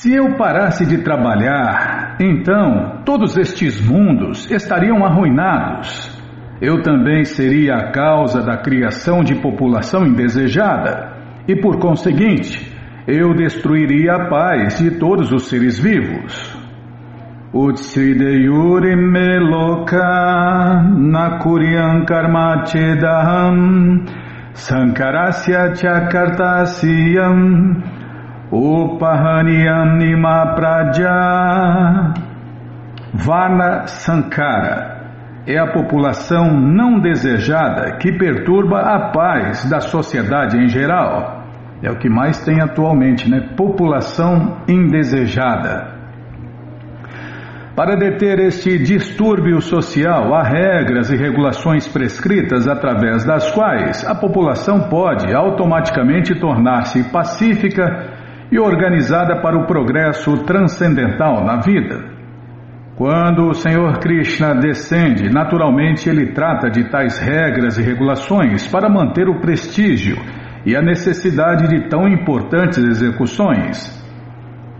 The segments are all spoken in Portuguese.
Se eu parasse de trabalhar, então todos estes mundos estariam arruinados. Eu também seria a causa da criação de população indesejada e, por conseguinte, eu destruiria a paz de todos os seres vivos. Utsideyuri meloka karmachedaham sankarasya chakartasyam upahaniam nima praja Varna Sankara é a população não desejada que perturba a paz da sociedade em geral. É o que mais tem atualmente, né? População indesejada. Para deter este distúrbio social, há regras e regulações prescritas através das quais a população pode automaticamente tornar-se pacífica e organizada para o progresso transcendental na vida. Quando o Senhor Krishna descende, naturalmente ele trata de tais regras e regulações para manter o prestígio e a necessidade de tão importantes execuções.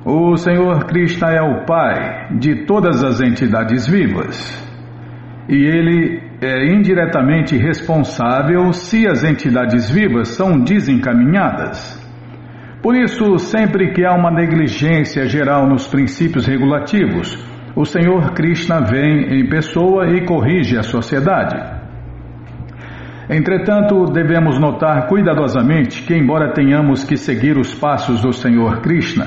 O Senhor Krishna é o Pai de todas as entidades vivas e ele é indiretamente responsável se as entidades vivas são desencaminhadas. Por isso, sempre que há uma negligência geral nos princípios regulativos, o Senhor Krishna vem em pessoa e corrige a sociedade. Entretanto, devemos notar cuidadosamente que, embora tenhamos que seguir os passos do Senhor Krishna,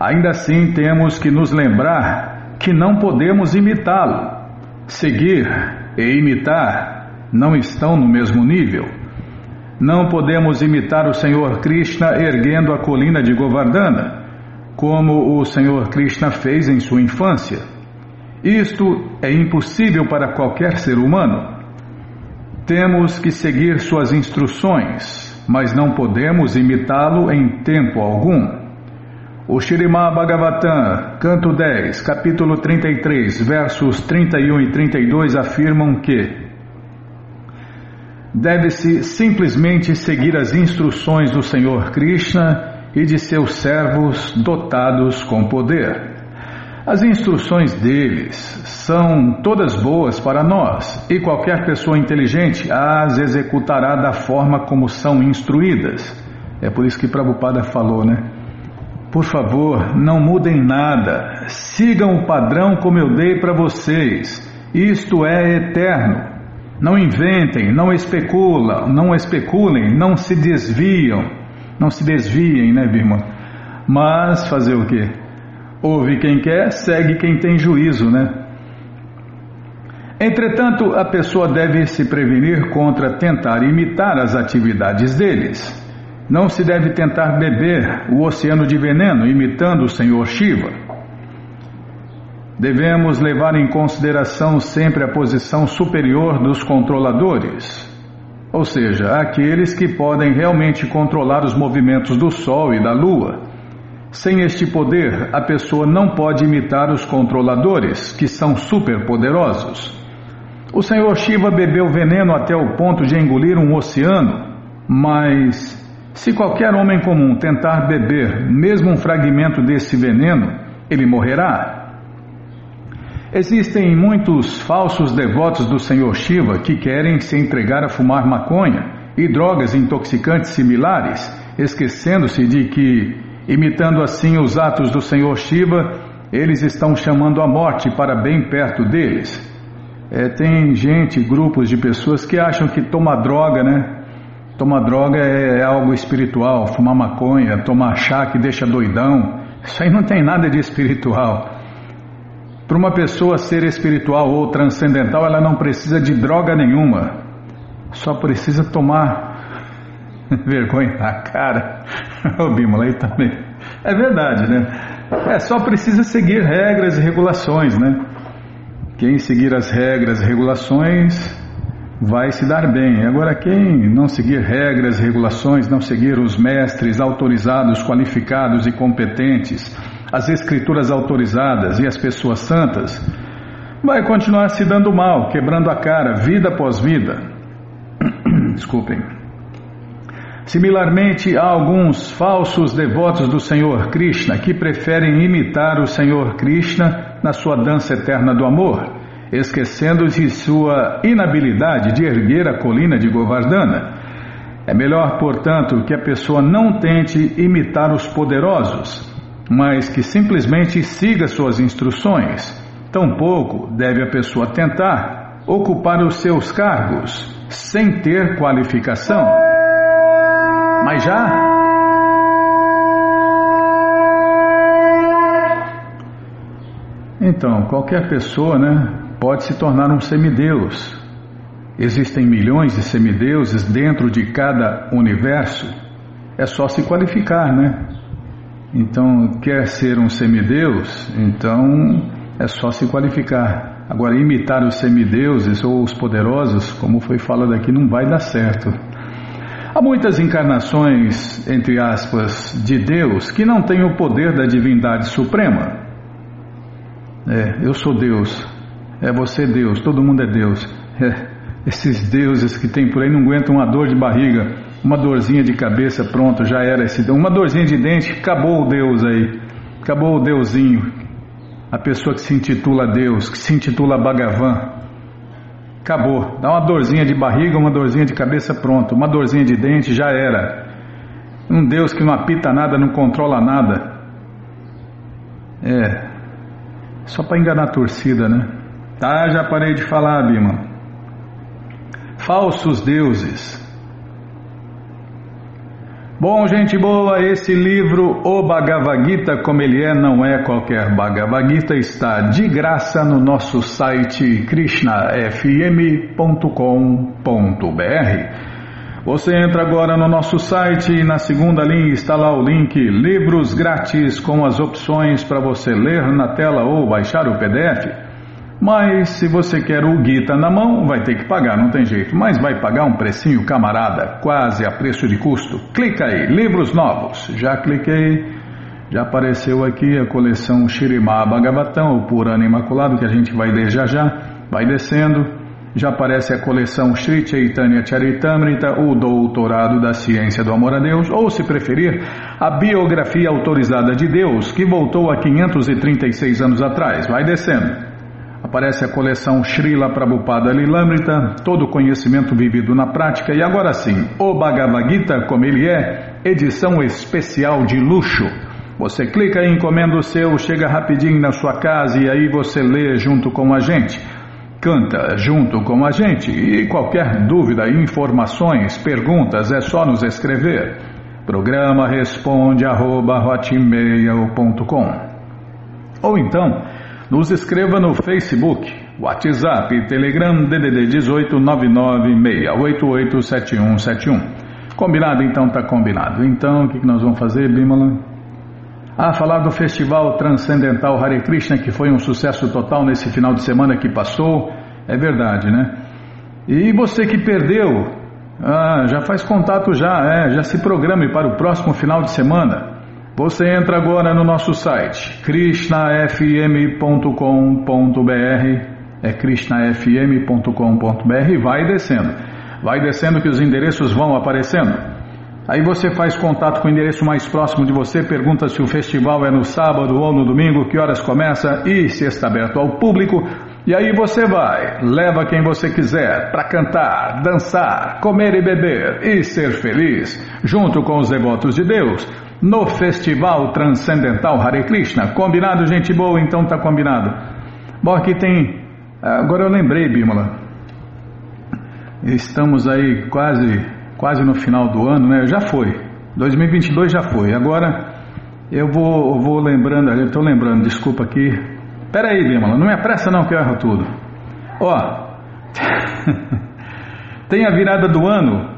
ainda assim temos que nos lembrar que não podemos imitá-lo. Seguir e imitar não estão no mesmo nível. Não podemos imitar o Senhor Krishna erguendo a colina de Govardhana, como o Senhor Krishna fez em sua infância. Isto é impossível para qualquer ser humano. Temos que seguir suas instruções, mas não podemos imitá-lo em tempo algum. O Shirimá Bhagavatam, canto 10, capítulo 33, versos 31 e 32 afirmam que deve-se simplesmente seguir as instruções do Senhor Krishna e de seus servos dotados com poder. As instruções deles são todas boas para nós e qualquer pessoa inteligente as executará da forma como são instruídas. É por isso que Prabhupada falou, né? Por favor, não mudem nada. Sigam o padrão como eu dei para vocês. Isto é eterno. Não inventem, não especulam, não especulem, não se desviam. Não se desviem, né, Birma? Mas fazer o quê? Ouve quem quer, segue quem tem juízo, né? Entretanto, a pessoa deve se prevenir contra tentar imitar as atividades deles. Não se deve tentar beber o oceano de veneno imitando o Senhor Shiva. Devemos levar em consideração sempre a posição superior dos controladores, ou seja, aqueles que podem realmente controlar os movimentos do Sol e da Lua. Sem este poder, a pessoa não pode imitar os controladores, que são superpoderosos. O Senhor Shiva bebeu veneno até o ponto de engolir um oceano, mas se qualquer homem comum tentar beber mesmo um fragmento desse veneno, ele morrerá. Existem muitos falsos devotos do Senhor Shiva que querem se entregar a fumar maconha e drogas intoxicantes similares, esquecendo-se de que, imitando assim os atos do Senhor Shiva, eles estão chamando a morte para bem perto deles. É, tem gente, grupos de pessoas que acham que tomar droga, né, Tomar droga é, é algo espiritual, fumar maconha, tomar chá que deixa doidão. Isso aí não tem nada de espiritual. Para uma pessoa ser espiritual ou transcendental, ela não precisa de droga nenhuma. Só precisa tomar vergonha na cara. O Bímola aí também. É verdade, né? É, só precisa seguir regras e regulações, né? Quem seguir as regras e regulações vai se dar bem. Agora, quem não seguir regras, regulações, não seguir os mestres autorizados, qualificados e competentes, as escrituras autorizadas e as pessoas santas, vai continuar se dando mal, quebrando a cara, vida após vida. Desculpem. Similarmente, há alguns falsos devotos do Senhor Krishna que preferem imitar o Senhor Krishna na sua dança eterna do amor, esquecendo de sua inabilidade de erguer a colina de Govardhana. É melhor, portanto, que a pessoa não tente imitar os poderosos, mas que simplesmente siga suas instruções. Tampouco deve a pessoa tentar ocupar os seus cargos sem ter qualificação. Mas já. Então, qualquer pessoa, né, pode se tornar um semideus. Existem milhões de semideuses dentro de cada universo. É só se qualificar, né? Então, quer ser um semideus? Então, é só se qualificar. Agora, imitar os semideuses ou os poderosos, como foi falado aqui, não vai dar certo. Há muitas encarnações, entre aspas, de Deus que não têm o poder da divindade suprema. É, eu sou Deus, é você Deus, todo mundo é Deus. É, esses deuses que tem por aí não aguentam uma dor de barriga, uma dorzinha de cabeça, pronto, já era esse. Uma dorzinha de dente, acabou o Deus aí, acabou o Deusinho. A pessoa que se intitula Deus, que se intitula Bhagavan, Acabou. Dá uma dorzinha de barriga, uma dorzinha de cabeça, pronto. Uma dorzinha de dente, já era. Um Deus que não apita nada, não controla nada. É. Só para enganar a torcida, né? Tá, já parei de falar, Bima. Falsos deuses. Bom, gente boa, esse livro, O Bhagavad Gita, como ele é, não é qualquer Bhagavad Gita, está de graça no nosso site krishnafm.com.br. Você entra agora no nosso site e na segunda linha está lá o link Livros Grátis com as opções para você ler na tela ou baixar o PDF. Mas se você quer o Gita na mão, vai ter que pagar, não tem jeito. Mas vai pagar um precinho, camarada, quase a preço de custo. Clica aí, livros novos. Já cliquei, já apareceu aqui a coleção Shirimá Bhagavatam, o Purana Imaculado, que a gente vai ler já já. Vai descendo, já aparece a coleção Sri Chaitanya Charitamrita, o Doutorado da Ciência do Amor a Deus, ou se preferir, a Biografia Autorizada de Deus, que voltou a 536 anos atrás. Vai descendo. Aparece a coleção Srila Prabhupada Lilamrita, todo conhecimento vivido na prática, e agora sim, o Bhagavad Gita, como ele é, edição especial de luxo. Você clica e encomenda o seu, chega rapidinho na sua casa e aí você lê junto com a gente. Canta junto com a gente e qualquer dúvida, informações, perguntas é só nos escrever. Programa responde arroba, Ou então nos escreva no Facebook, WhatsApp, Telegram, DDD 18 996887171. Combinado? Então tá combinado. Então, o que nós vamos fazer, Bimala? Ah, falar do Festival Transcendental Hare Krishna, que foi um sucesso total nesse final de semana que passou. É verdade, né? E você que perdeu, ah, já faz contato já, é, já se programe para o próximo final de semana. Você entra agora no nosso site krishnafm.com.br é krishnafm.com.br e vai descendo. Vai descendo que os endereços vão aparecendo. Aí você faz contato com o endereço mais próximo de você, pergunta se o festival é no sábado ou no domingo, que horas começa e se está aberto ao público. E aí você vai, leva quem você quiser para cantar, dançar, comer e beber e ser feliz, junto com os devotos de Deus no Festival Transcendental Hare Krishna. Combinado, gente boa? Então tá combinado. Bom, aqui tem. Agora eu lembrei, Bímola. Estamos aí quase, quase no final do ano, né? Já foi. 2022 já foi. Agora eu vou, vou lembrando, eu estou lembrando, desculpa aqui. Pera aí, Bímola, não me apressa não que eu erro tudo. Ó, tem a virada do ano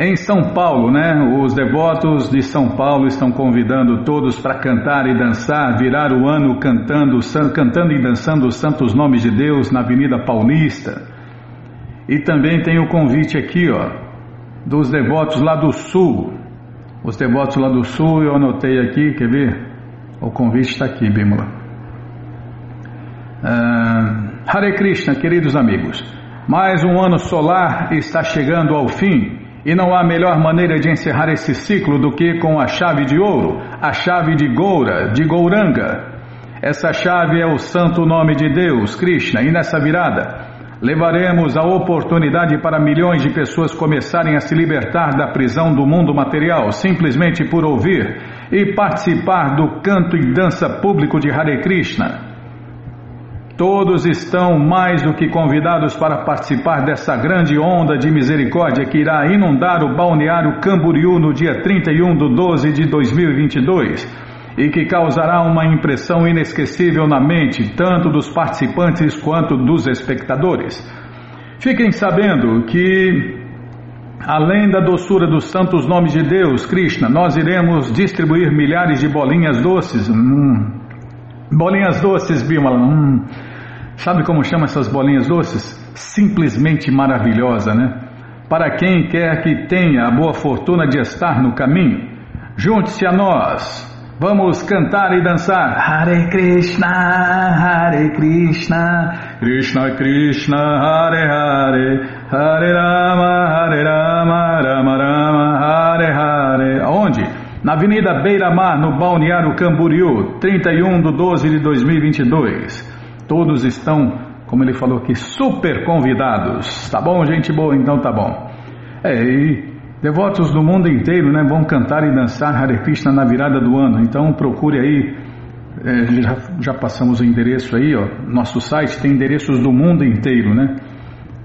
em São Paulo, né? Os devotos de São Paulo estão convidando todos para cantar e dançar, virar o ano cantando, cantando e dançando os santos nomes de Deus na Avenida Paulista. E também tem o convite aqui, ó, dos devotos lá do Sul. Os devotos lá do Sul, eu anotei aqui, quer ver? O convite está aqui, Bimala. Uh, Hare Krishna, queridos amigos. Mais um ano solar está chegando ao fim E não há melhor maneira de encerrar esse ciclo do que com a chave de ouro, a chave de Goura, de Gouranga. Essa chave é o santo nome de Deus, Krishna, e nessa virada levaremos a oportunidade para milhões de pessoas começarem a se libertar da prisão do mundo material simplesmente por ouvir e participar do canto e dança público de Hare Krishna. Todos estão mais do que convidados para participar dessa grande onda de misericórdia que irá inundar o balneário Camboriú no dia 31 de 12 de 2022 e que causará uma impressão inesquecível na mente tanto dos participantes quanto dos espectadores. Fiquem sabendo que, além da doçura dos santos nomes de Deus, Krishna, nós iremos distribuir milhares de bolinhas doces. Hum, bolinhas doces, Bimala. Hum, Sabe como chama essas bolinhas doces? Simplesmente maravilhosa, né? Para quem quer que tenha a boa fortuna de estar no caminho, junte-se a nós. Vamos cantar e dançar. Hare Krishna, Hare Krishna, Krishna Krishna, Hare Hare, Hare Rama, Hare Rama, Rama Rama, Hare Hare. Aonde? Na Avenida Beira Mar, no Balneário Camboriú, 31 de 12 de 2022. Todos estão, como ele falou aqui, super convidados. Tá bom, gente boa? Então tá bom. É, e devotos do mundo inteiro, né, vão cantar e dançar Hare Krishna na virada do ano. Então procure aí, é, já, já, passamos o endereço aí, ó. Nosso site tem endereços do mundo inteiro, né?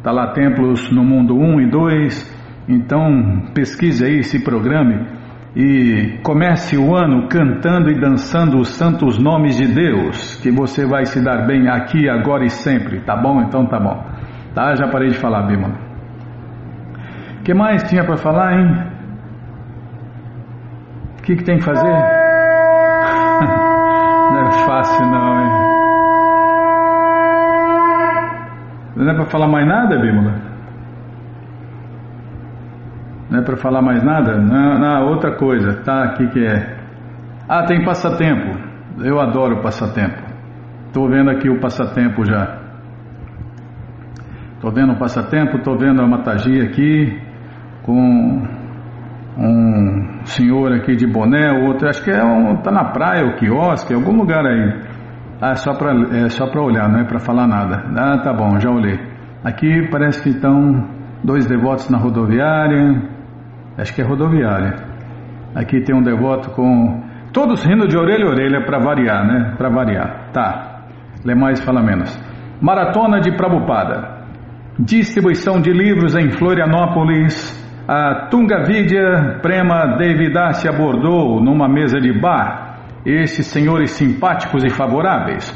Tá lá templos no mundo 1 e 2. Então pesquise aí, se programe e comece o ano cantando e dançando os santos nomes de Deus, que você vai se dar bem aqui, agora e sempre, tá bom? Então tá bom. Tá, já parei de falar, Bima. O que mais tinha para falar, hein? O que, que tem que fazer? não é fácil não, hein? Não é para falar mais nada, Bímola? Não é para falar mais nada? Não, não, outra coisa, tá aqui que é. Ah, tem passatempo. Eu adoro passatempo. Estou vendo aqui o passatempo já. Estou vendo o passatempo, estou vendo a matagia aqui com um senhor aqui de boné, outro, acho que é um, tá na praia, o quiosque, algum lugar aí. Ah, é só para é só para olhar, não é para falar nada. Ah, tá bom, já olhei. Aqui parece que estão dois devotos na rodoviária, Acho que é rodoviária. Aqui tem um devoto com. Todos rindo de orelha a orelha para variar, né? Para variar. Tá. Lê mais, fala menos. Maratona de Prabupada. Distribuição de livros em Florianópolis. A Tungavidya Prema Devidasi abordou numa mesa de bar esses senhores simpáticos e favoráveis.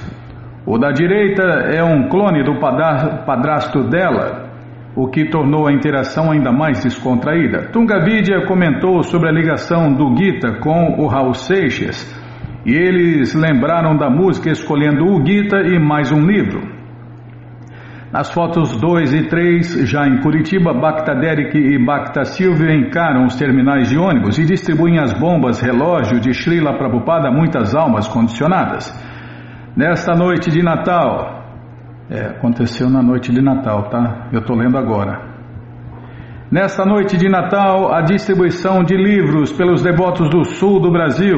O da direita é um clone do padrasto dela, o que tornou a interação ainda mais descontraída. Tungavidya comentou sobre a ligação do Gita com o Raul Seixas e eles lembraram da música escolhendo o Gita e mais um livro. Nas fotos 2 e 3, já em Curitiba, Bacta Derek e Bacta Silvio encaram os terminais de ônibus e distribuem as bombas relógio de Srila Prabhupada a muitas almas condicionadas. Nesta noite de Natal, é, aconteceu na noite de Natal, tá? Eu estou lendo agora. Nesta noite de Natal, a distribuição de livros pelos devotos do sul do Brasil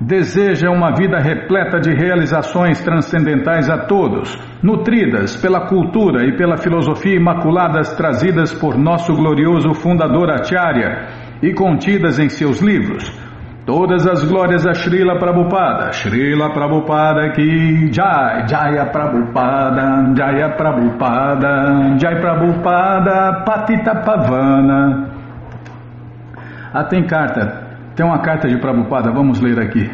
deseja uma vida repleta de realizações transcendentais a todos, nutridas pela cultura e pela filosofia imaculadas trazidas por nosso glorioso fundador Acharya e contidas em seus livros. Todas as glórias a Srila Prabhupada, Srila Prabhupada que Jai, Jaya Prabhupada, Jaya Prabhupada, Jai Prabhupada, Patita Pavana. Ah, tem carta, tem uma carta de Prabhupada, vamos ler aqui.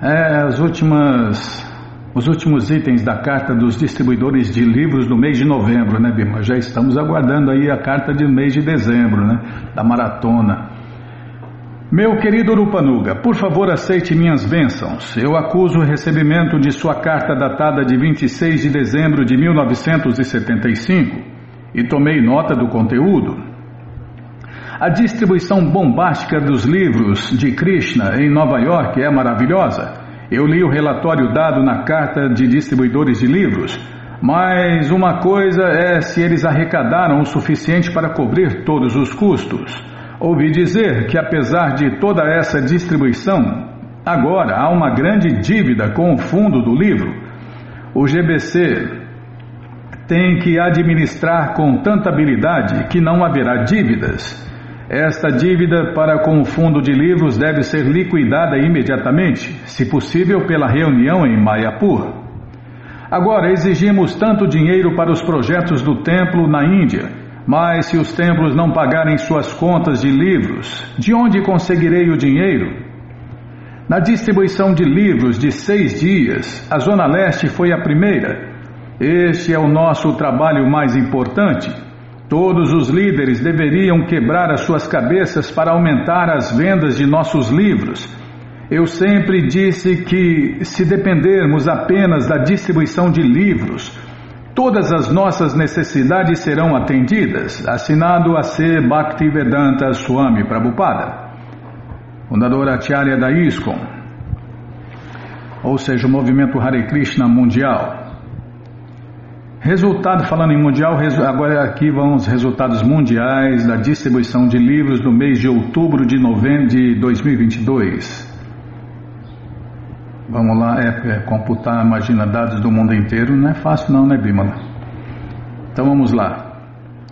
É, as últimas, os últimos itens da carta dos distribuidores de livros do mês de novembro, né, Bima? Já estamos aguardando aí a carta do mês de dezembro, né, da maratona. Meu querido Urupanuga, por favor aceite minhas bênçãos. Eu acuso o recebimento de sua carta datada de 26 de dezembro de 1975 e tomei nota do conteúdo. A distribuição bombástica dos livros de Krishna em Nova York é maravilhosa. Eu li o relatório dado na carta de distribuidores de livros. Mas uma coisa é se eles arrecadaram o suficiente para cobrir todos os custos. Ouvi dizer que, apesar de toda essa distribuição, agora há uma grande dívida com o fundo do livro. O GBC tem que administrar com tanta habilidade que não haverá dívidas. Esta dívida para com o fundo de livros deve ser liquidada imediatamente, se possível pela reunião em Mayapur. Agora, exigimos tanto dinheiro para os projetos do templo na Índia, mas se os templos não pagarem suas contas de livros, de onde conseguirei o dinheiro? Na distribuição de livros de seis dias, a Zona Leste foi a primeira. Este é o nosso trabalho mais importante. Todos os líderes deveriam quebrar as suas cabeças para aumentar as vendas de nossos livros. Eu sempre disse que, se dependermos apenas da distribuição de livros, todas as nossas necessidades serão atendidas. Assinado a C. Bhaktivedanta Swami Prabhupada, fundador Acharya da ISKCON, ou seja, o movimento Hare Krishna mundial. Resultado, falando em mundial, agora aqui vão os resultados mundiais da distribuição de livros do mês de outubro de novembro de 2022. Vamos lá, é, é, computar, imagina, dados do mundo inteiro não é fácil não, né, Bímola? Então vamos lá.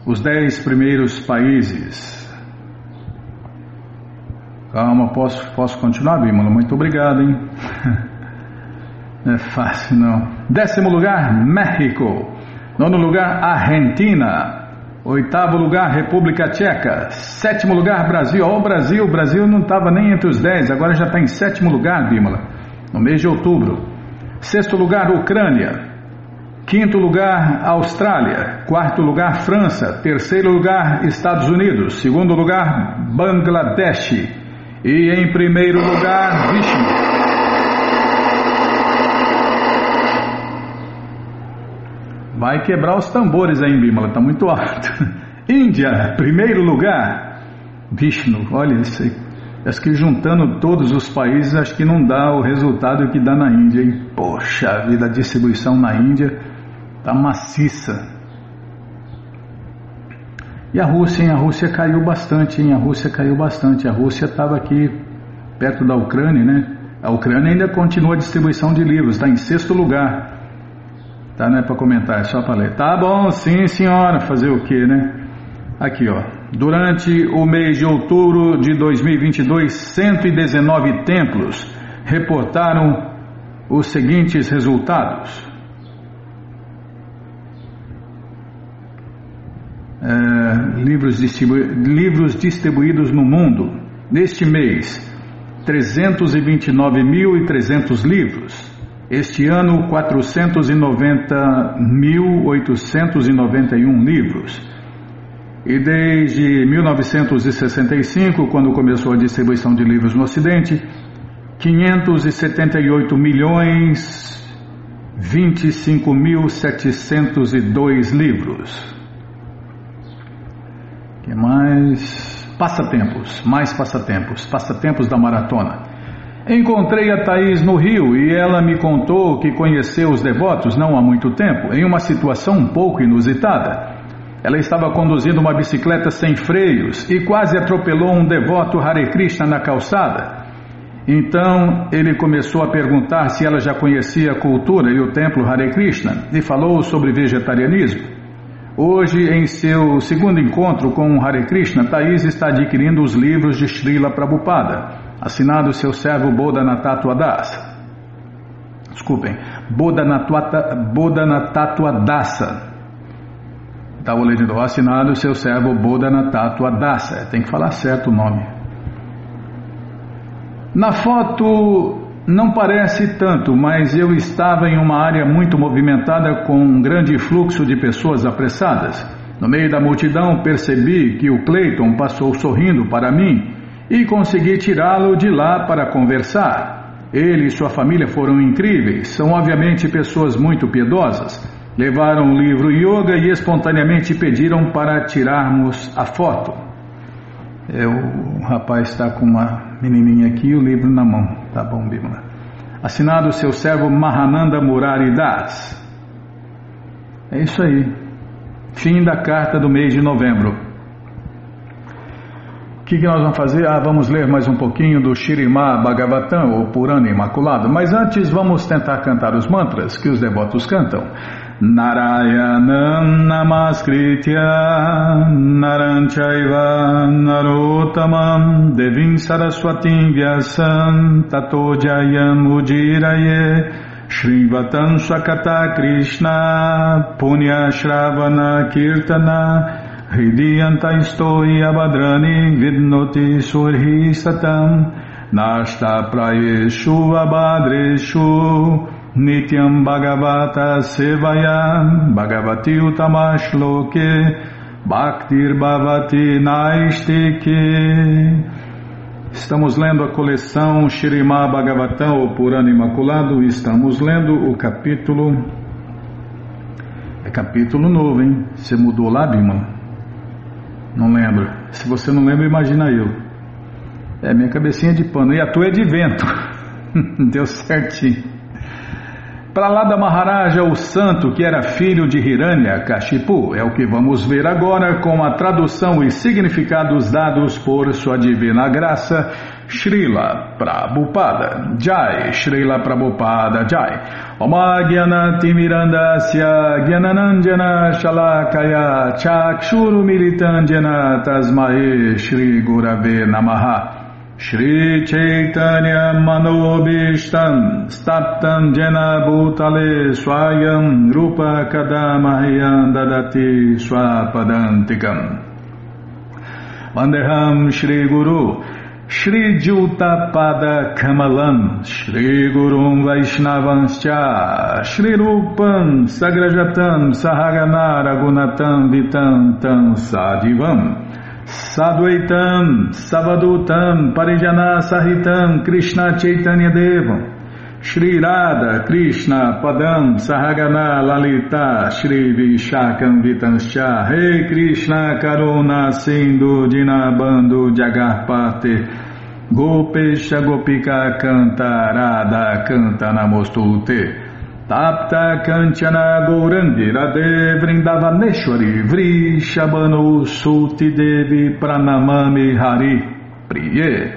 Os dez primeiros países. Calma, posso, posso continuar, Bímola? Muito obrigado, hein? Não é fácil não. Décimo lugar, México. Nono lugar, Argentina. Oitavo lugar, República Tcheca. Sétimo lugar, Brasil. Ó, o Brasil, o Brasil não estava nem entre os dez, agora já está em sétimo lugar, Bímola, no mês de outubro. Sexto lugar, Ucrânia. Quinto lugar, Austrália. Quarto lugar, França. Terceiro lugar, Estados Unidos. Segundo lugar, Bangladesh. E em primeiro lugar, Vishnu. Vai quebrar os tambores aí em Bímola, está muito alto. Índia, primeiro lugar. Vishnu, olha isso aí. Acho que juntando todos os países, acho que não dá o resultado que dá na Índia, hein? Poxa vida, a distribuição na Índia tá maciça. E a Rússia, hein? A Rússia caiu bastante, hein? A Rússia caiu bastante. A Rússia estava aqui perto da Ucrânia, né? A Ucrânia ainda continua a distribuição de livros, está em sexto lugar. Tá, não é para comentar, é só para ler. Tá bom, sim senhora, fazer o que, né? Aqui, ó. Durante o mês de outubro de 2022, 119 templos reportaram os seguintes resultados. É, livros, distribu livros distribuídos no mundo. Neste mês, 329.300 livros. Este ano, 490.891 livros. E desde 1965, quando começou a distribuição de livros no Ocidente, 578 milhões 25.702 livros. que mais? Passatempos, mais passatempos, passatempos da maratona. Encontrei a Thaís no Rio e ela me contou que conheceu os devotos não há muito tempo, em uma situação um pouco inusitada. Ela estava conduzindo uma bicicleta sem freios e quase atropelou um devoto Hare Krishna na calçada. Então ele começou a perguntar se ela já conhecia a cultura e o templo Hare Krishna e falou sobre vegetarianismo. Hoje, em seu segundo encontro com o Hare Krishna, Thaís está adquirindo os livros de Srila Prabhupada assinado seu servo Bodhanatatua Das. Desculpem, Bodhanatatua Dasa. Estava lendo, assinado seu servo Bodhanatatua Dasa. Tem que falar certo o nome. Na foto não parece tanto, mas eu estava em uma área muito movimentada com um grande fluxo de pessoas apressadas. No meio da multidão percebi que o Clayton passou sorrindo para mim e consegui tirá-lo de lá para conversar. Ele e sua família foram incríveis, são obviamente pessoas muito piedosas. Levaram o livro Yoga e espontaneamente pediram para tirarmos a foto. É, o rapaz está com uma menininha aqui e o livro na mão. Tá bom, Bíblia. Assinado seu servo Mahananda Murari Das. É isso aí. Fim da carta do mês de novembro. O que, que nós vamos fazer? Ah, vamos ler mais um pouquinho do Shirimá Bhagavatam, ou Purana Imaculado. Mas antes vamos tentar cantar os mantras que os devotos cantam. Narayanam Namaskritya Naranchaiva Narotamam Devim Saraswatim Vyasam Tato Jayam Ujiraye Shrivatam Swakata Krishna Punya Shravana Kirtana Hridiyanta Istoi Abhadrani Vidnoti Surhi Satam Nashta Prayeshu Abhadreshu Nityam Bhagavata Sevaya Bhagavati Utamashloke Bhaktir Bhavati Naistike Estamos lendo a coleção Shirimá Bhagavatam, ou Purana Imaculado, estamos lendo o capítulo. É capítulo novo, hein? Você mudou lá, Bima? Não lembro. Se você não lembra, imagina eu. É minha cabecinha de pano. E a tua é de vento. Deu certinho. Para lá da Maharaja, o santo que era filho de Hiranya Kashipu, é o que vamos ver agora com a tradução e significados dados por sua divina graça, Srila Prabhupada. Jai, Srila Prabhupada Jai. Oma Timirandasya Gyananandjana Shalakaya Chakshuru Militandjana Tasmae Shri Gurave Namaha. Shri Chaitanya Manobishtam Staptam Jena Bhutale Swayam Rupa Kadamahyam Dadati Swapadantikam. Vandeham Shri Guru Shri Jutapada Kamalam Shri Gurum Vaishnavanscha Shri Rupam Sagrajatam Sahagana Ragunatam Vitantam Sadivam Sadvaitam, Savadutam, Parijana Sahitam, Krishna Chaitanya Devam, Shri Radha, Krishna, Padam, Sahagana, Lalita, Shri Vishakam Vitanscha, Rei Krishna, Karuna, Sindhu, Dinabando, Jagarpate, Gopesha Gopika, Canta, Radha, Canta, Namostute, Tapta Kanchana Gourangi Radhe Vrindavaneshwari Vrishabhanu Suti Devi Pranamami Hari Priye.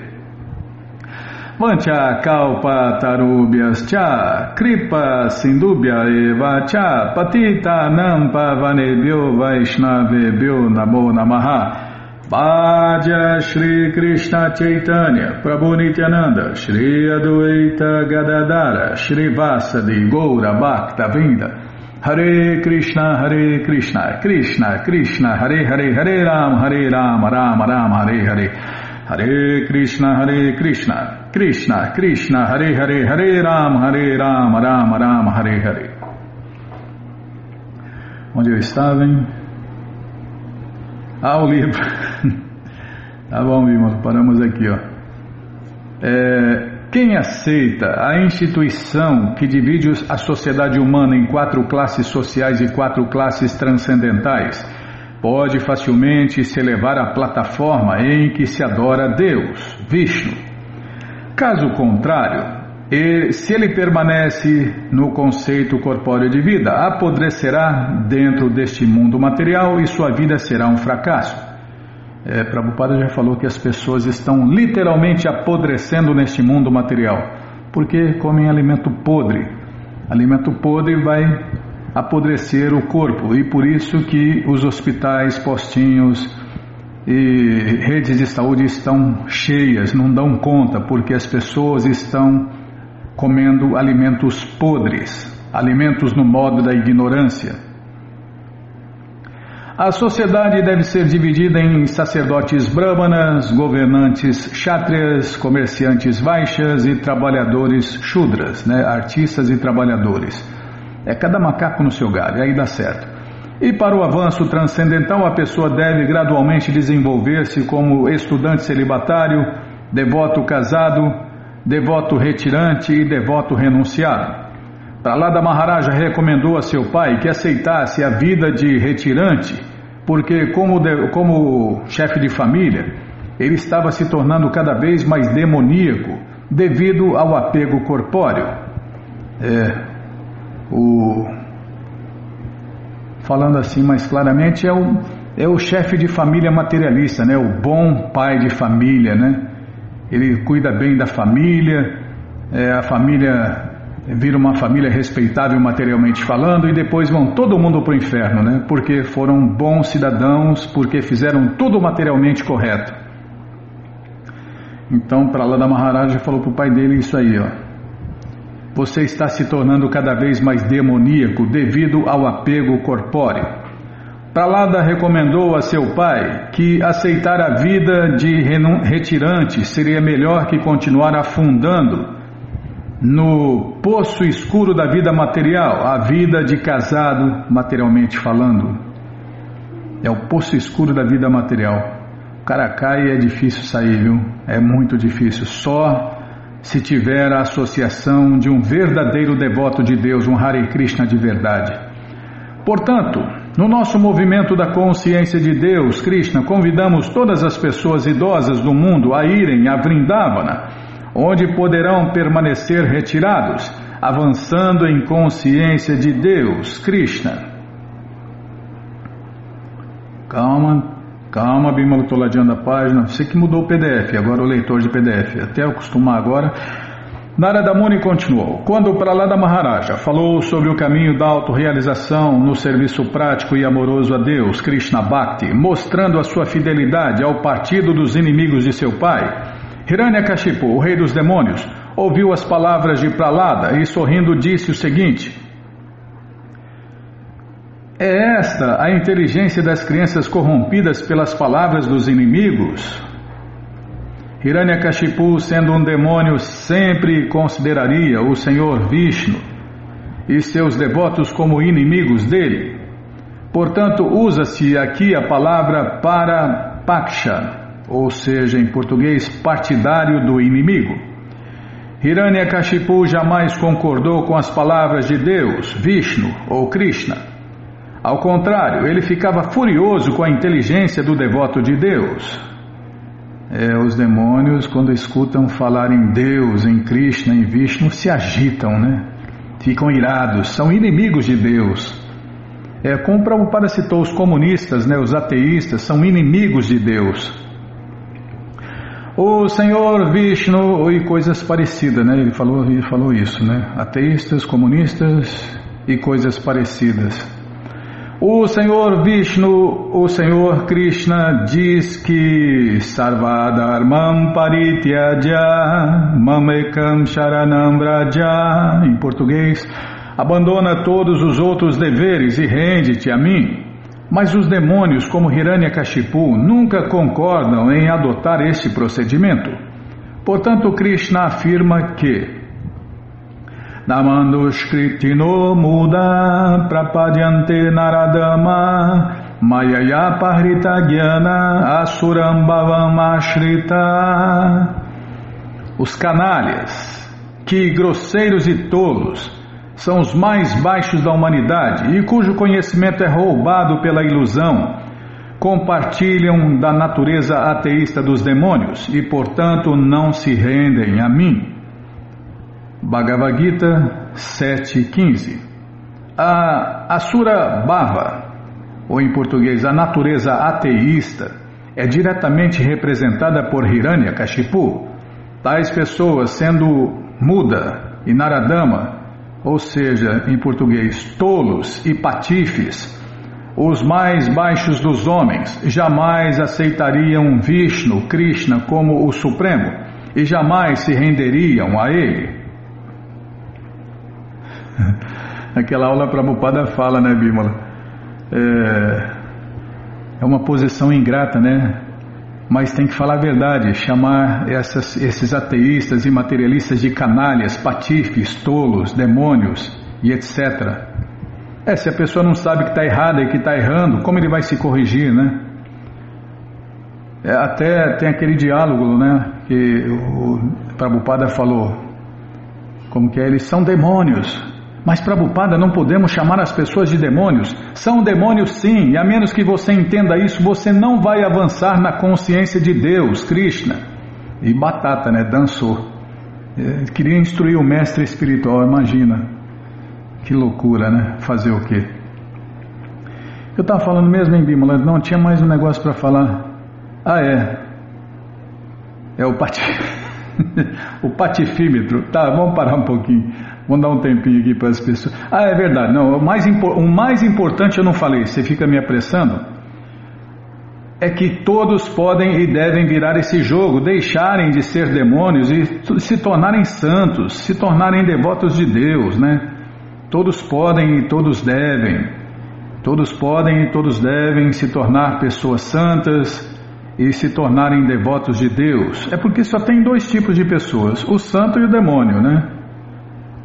Vancha Kalpa Tarubhyas Cha Kripa Sindubhya Eva Cha Patita Nampa Vanebhyo Vaishnavebhyo Namo Namaha Bhaja Shri Krishna Chaitanya Prabhu Nityananda Shri Adwaita Gadadara Shri Vasadi Goura Bhakta Vinda Hare Krishna Hare Krishna Krishna Krishna Hare Hare Hare Ram Hare Ram Ram Ram Hare Hare Hare Krishna Hare Krishna Krishna Krishna Hare Hare Hare Ram Hare Ram Ram Ram Hare Hare Onde eu estava, hein? Ah, o livro. Tá bom, irmão, paramos aqui, ó. É, quem aceita a instituição que divide a sociedade humana em quatro classes sociais e quatro classes transcendentais pode facilmente se elevar à plataforma em que se adora Deus, Vishnu. Caso contrário, se ele permanece no conceito corpóreo de vida, apodrecerá dentro deste mundo material e sua vida será um fracasso. É, Prabhupada já falou que as pessoas estão literalmente apodrecendo neste mundo material, porque comem alimento podre. Alimento podre vai apodrecer o corpo e por isso que os hospitais, postinhos e redes de saúde estão cheias, não dão conta, porque as pessoas estão comendo alimentos podres, alimentos no modo da ignorância. A sociedade deve ser dividida em sacerdotes brahmanas, governantes kshatriyas, comerciantes vaixas e trabalhadores shudras, né, artistas e trabalhadores. É cada macaco no seu galho, aí dá certo. E para o avanço transcendental, a pessoa deve gradualmente desenvolver-se como estudante celibatário, devoto casado, devoto retirante e devoto renunciado. Pralada Maharaja recomendou a seu pai que aceitasse a vida de retirante, porque, como, de, como chefe de família, ele estava se tornando cada vez mais demoníaco devido ao apego corpóreo. É, o, falando assim mais claramente, é o, é o chefe de família materialista, né? O bom pai de família, né? Ele cuida bem da família, é, a família vira uma família respeitável materialmente falando e depois vão todo mundo para o inferno, né? Porque foram bons cidadãos, porque fizeram tudo materialmente correto. Então, para lá da Maharaja falou para o pai dele isso aí, ó. Você está se tornando cada vez mais demoníaco devido ao apego corpóreo. Pralada recomendou a seu pai que aceitar a vida de retirante seria melhor que continuar afundando no poço escuro da vida material, a vida de casado, materialmente falando. É o poço escuro da vida material. O cara cai e é difícil sair, viu? É muito difícil. Só se tiver a associação de um verdadeiro devoto de Deus, um Hare Krishna de verdade. Portanto, no nosso movimento da consciência de Deus, Krishna, convidamos todas as pessoas idosas do mundo a irem a Vrindavana onde poderão permanecer retirados, avançando em consciência de Deus, Krishna. Calma, calma, Bimala, estou ladeando a página. Você que mudou o PDF, agora o leitor de PDF. Até acostumar agora. Narada Muni continuou. Quando Pralada Maharaja falou sobre o caminho da autorrealização no serviço prático e amoroso a Deus, Krishna Bhakti, mostrando a sua fidelidade ao partido dos inimigos de seu pai, Hiranyakashipu, o rei dos demônios, ouviu as palavras de Pralada e sorrindo disse o seguinte: É esta a inteligência das crianças corrompidas pelas palavras dos inimigos? Hiranyakashipu, sendo um demônio, sempre consideraria o Senhor Vishnu e seus devotos como inimigos dele. Portanto, usa-se aqui a palavra para Paksha, ou seja, em português, partidário do inimigo. Hiranyakashipu jamais concordou com as palavras de Deus, Vishnu ou Krishna. Ao contrário, ele ficava furioso com a inteligência do devoto de Deus. É, os demônios, quando escutam falar em Deus, em Krishna, em Vishnu, se agitam, né? Ficam irados, são inimigos de Deus. É, como o Prabhupada citou, os comunistas, né, os ateístas, são inimigos de Deus o Senhor Vishnu e coisas parecidas, né? Ele falou, ele falou isso, né? Ateístas, comunistas e coisas parecidas. O Senhor Vishnu, o Senhor Krishna diz que Sarvadharmam Parityaja Mamekam Sharanam Braja, em português, abandona todos os outros deveres e rende-te a mim. Mas os demônios, como Hiranyakashipu, nunca concordam em adotar esse procedimento. Portanto, Krishna afirma que muda prapadyante naradama mayaya parita gyana asurambhavam ashrita Os canalhas, que grosseiros e tolos, são os mais baixos da humanidade e cujo conhecimento é roubado pela ilusão, compartilham da natureza ateísta dos demônios e, portanto, não se rendem a mim. Bhagavad Gita 7.15 A Asura Bhava, ou em português, a natureza ateísta, é diretamente representada por Hiranyakashipu. Tais pessoas, sendo Muda e Naradama, ou seja, em português, tolos e patifes, os mais baixos dos homens, jamais aceitariam Vishnu, Krishna, como o Supremo e jamais se renderiam a ele. Aquela aula Prabhupada fala, né, Bímola? É, é uma posição ingrata, né? Mas tem que falar a verdade, chamar essas, esses ateístas e materialistas de canalhas, patifes, tolos, demônios e etc. É, se a pessoa não sabe que está errada e que está errando, como ele vai se corrigir, né? É, até tem aquele diálogo, né, que o Prabhupada falou, como que é, eles são demônios, mas, Prabhupada, não podemos chamar as pessoas de demônios. São demônios sim, e a menos que você entenda isso, você não vai avançar na consciência de Deus, Krishna. E batata, né? Dançou. É, queria instruir o mestre espiritual, imagina. Que loucura, né? Fazer o quê? Eu estava falando mesmo em Bímola, não tinha mais um negócio para falar. Ah, é. É o, pati... o patifímetro. Tá, vamos parar um pouquinho. Vamos dar um tempinho aqui para as pessoas. Ah, é verdade. Não, o mais, o mais importante eu não falei. Você fica me apressando? É que todos podem e devem virar esse jogo, deixarem de ser demônios e se tornarem santos, se tornarem devotos de Deus, né? Todos podem e todos devem. Todos podem e todos devem se tornar pessoas santas e se tornarem devotos de Deus. É porque só tem dois tipos de pessoas: o santo e o demônio, né?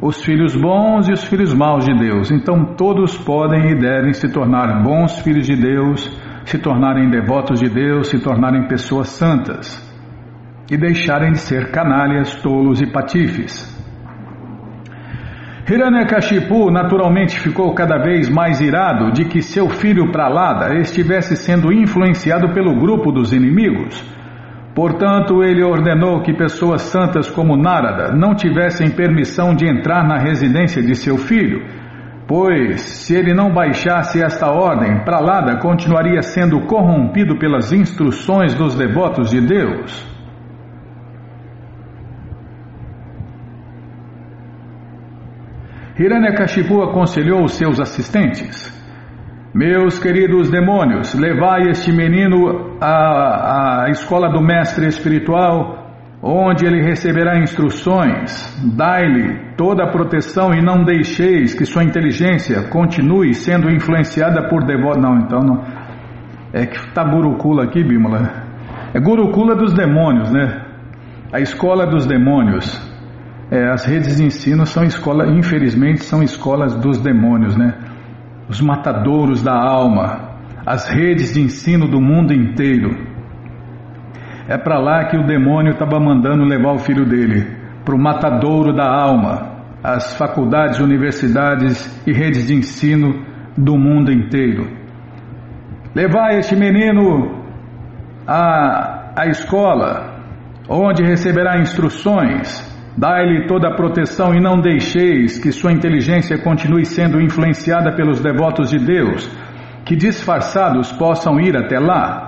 Os filhos bons e os filhos maus de Deus. Então todos podem e devem se tornar bons filhos de Deus, se tornarem devotos de Deus, se tornarem pessoas santas e deixarem de ser canalhas, tolos e patifes. Hiranyakashipu naturalmente ficou cada vez mais irado de que seu filho Pralada estivesse sendo influenciado pelo grupo dos inimigos. Portanto, ele ordenou que pessoas santas como Narada não tivessem permissão de entrar na residência de seu filho, pois se ele não baixasse esta ordem, Pralada continuaria sendo corrompido pelas instruções dos devotos de Deus. Hiranyakashipu aconselhou os seus assistentes: Meus queridos demônios, levai este menino à, à escola do mestre espiritual, onde ele receberá instruções. Dai-lhe toda a proteção e não deixeis que sua inteligência continue sendo influenciada por devotos. Não, então não. É que está Gurukula aqui, Bímola. É Gurukula dos demônios, né? A escola dos demônios. É, as redes de ensino são escolas, infelizmente, são escolas dos demônios, né? Os matadouros da alma, as redes de ensino do mundo inteiro. É para lá que o demônio estava mandando levar o filho dele, para o matadouro da alma, as faculdades, universidades e redes de ensino do mundo inteiro. Levar este menino à, à escola, onde receberá instruções Dai-lhe toda a proteção e não deixeis que sua inteligência continue sendo influenciada pelos devotos de Deus, que disfarçados possam ir até lá.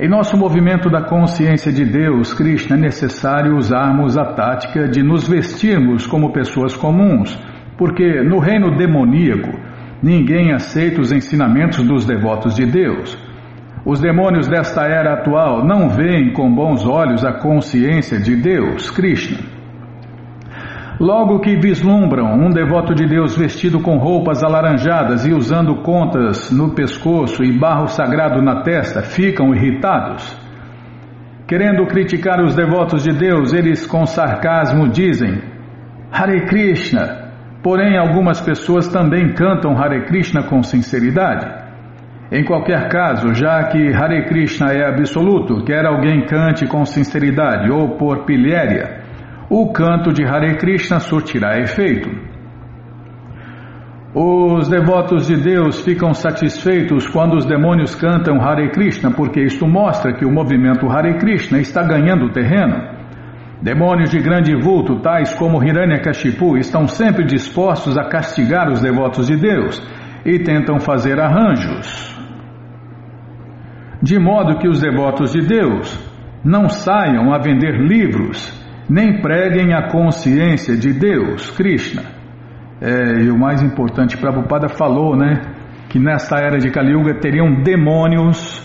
Em nosso movimento da consciência de Deus, Krishna, é necessário usarmos a tática de nos vestirmos como pessoas comuns, porque no reino demoníaco ninguém aceita os ensinamentos dos devotos de Deus. Os demônios desta era atual não veem com bons olhos a consciência de Deus, Krishna. Logo que vislumbram um devoto de Deus vestido com roupas alaranjadas e usando contas no pescoço e barro sagrado na testa, ficam irritados. Querendo criticar os devotos de Deus, eles com sarcasmo dizem: Hare Krishna. Porém, algumas pessoas também cantam Hare Krishna com sinceridade. Em qualquer caso, já que Hare Krishna é absoluto, quer alguém cante com sinceridade ou por pilhéria, o canto de Hare Krishna surtirá efeito. Os devotos de Deus ficam satisfeitos quando os demônios cantam Hare Krishna, porque isto mostra que o movimento Hare Krishna está ganhando terreno. Demônios de grande vulto, tais como Hiranyakashipu, estão sempre dispostos a castigar os devotos de Deus e tentam fazer arranjos de modo que os devotos de Deus não saiam a vender livros, nem preguem a consciência de Deus, Krishna. É, e o mais importante, Prabhupada falou, né, que nesta era de Kali Yuga teriam demônios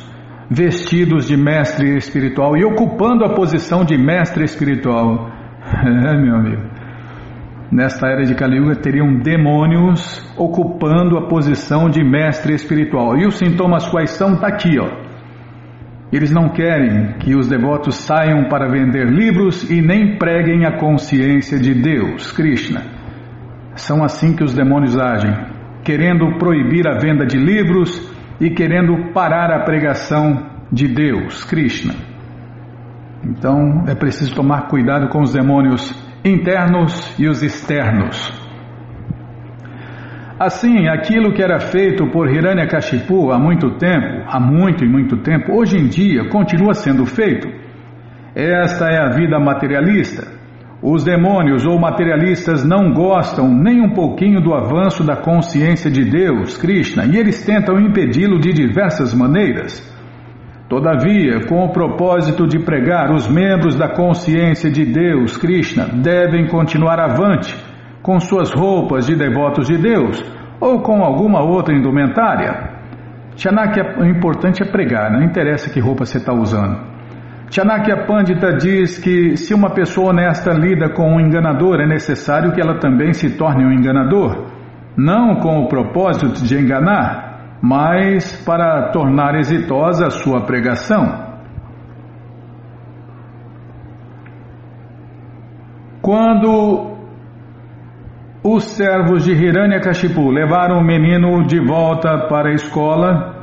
vestidos de mestre espiritual e ocupando a posição de mestre espiritual. É, meu amigo. Nesta era de Kali Yuga teriam demônios ocupando a posição de mestre espiritual. E os sintomas quais são? Está aqui, ó. Eles não querem que os devotos saiam para vender livros e nem preguem a consciência de Deus, Krishna. São assim que os demônios agem, querendo proibir a venda de livros e querendo parar a pregação de Deus, Krishna. Então é preciso tomar cuidado com os demônios internos e os externos. Assim, aquilo que era feito por Hiranyakashipu há muito tempo, há muito e muito tempo, hoje em dia continua sendo feito. Esta é a vida materialista. Os demônios ou materialistas não gostam nem um pouquinho do avanço da consciência de Deus, Krishna, e eles tentam impedi-lo de diversas maneiras. Todavia, com o propósito de pregar, os membros da consciência de Deus, Krishna, devem continuar avante com suas roupas de devotos de Deus ou com alguma outra indumentária. Chanakya, o importante é pregar, não interessa que roupa você está usando. Chanakya Pandita diz que se uma pessoa honesta lida com um enganador, é necessário que ela também se torne um enganador, não com o propósito de enganar, mas para tornar exitosa a sua pregação. Quando os servos de Hiranyakashipu levaram o menino de volta para a escola,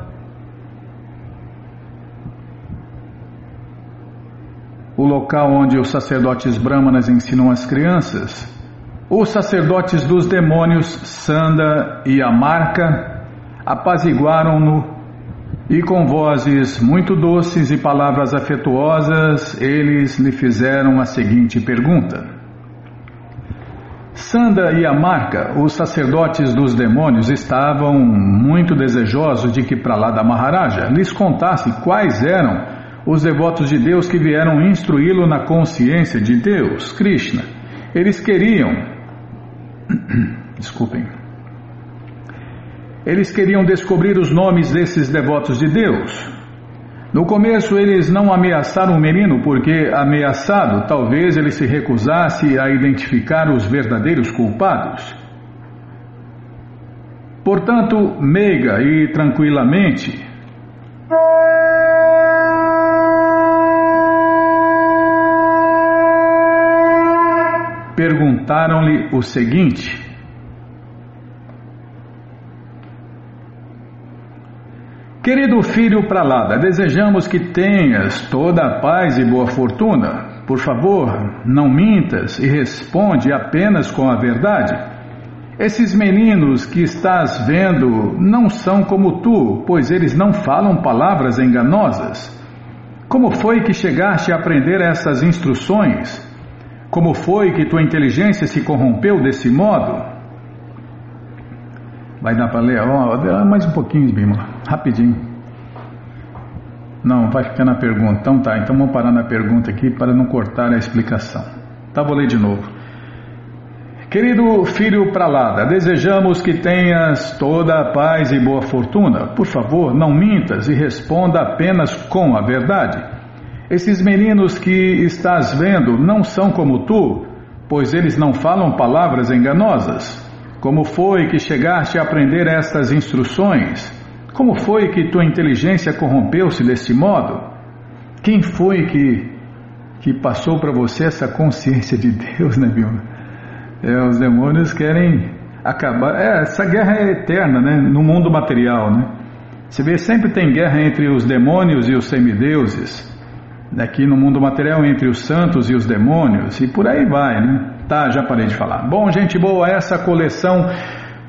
o local onde os sacerdotes brahmanas ensinam as crianças, os sacerdotes dos demônios Sanda e Amarca apaziguaram-no e com vozes muito doces e palavras afetuosas eles lhe fizeram a seguinte pergunta. Sanda e Amarca, os sacerdotes dos demônios, estavam muito desejosos de que Pralada Maharaja lhes contasse quais eram os devotos de Deus que vieram instruí-lo na consciência de Deus, Krishna. Eles queriam. Desculpem. Eles queriam descobrir os nomes desses devotos de Deus. No começo, eles não ameaçaram o menino porque, ameaçado, talvez ele se recusasse a identificar os verdadeiros culpados. Portanto, meiga e tranquilamente, perguntaram-lhe o seguinte: Querido filho Pralada, desejamos que tenhas toda a paz e boa fortuna. Por favor, não mintas e responde apenas com a verdade. Esses meninos que estás vendo não são como tu, pois eles não falam palavras enganosas. Como foi que chegaste a aprender essas instruções? Como foi que tua inteligência se corrompeu desse modo? Vai dar para ler? Oh, mais um pouquinho, Bímola, rapidinho. Não, vai ficar na pergunta. Então tá, então vamos parar na pergunta aqui para não cortar a explicação. Tá, vou ler de novo. Querido filho Pralada, desejamos que tenhas toda a paz e boa fortuna. Por favor, não mintas e responda apenas com a verdade. Esses meninos que estás vendo não são como tu, pois eles não falam palavras enganosas. Como foi que chegaste a aprender estas instruções? Como foi que tua inteligência corrompeu-se deste modo? Quem foi que, que passou para você essa consciência de Deus, né, Vilma? É, os demônios querem acabar. É, essa guerra é eterna, né? No mundo material, né? Você vê, sempre tem guerra entre os demônios e os semideuses aqui no mundo material entre os santos e os demônios e por aí vai, né? Tá, já parei de falar. Bom, gente boa, essa coleção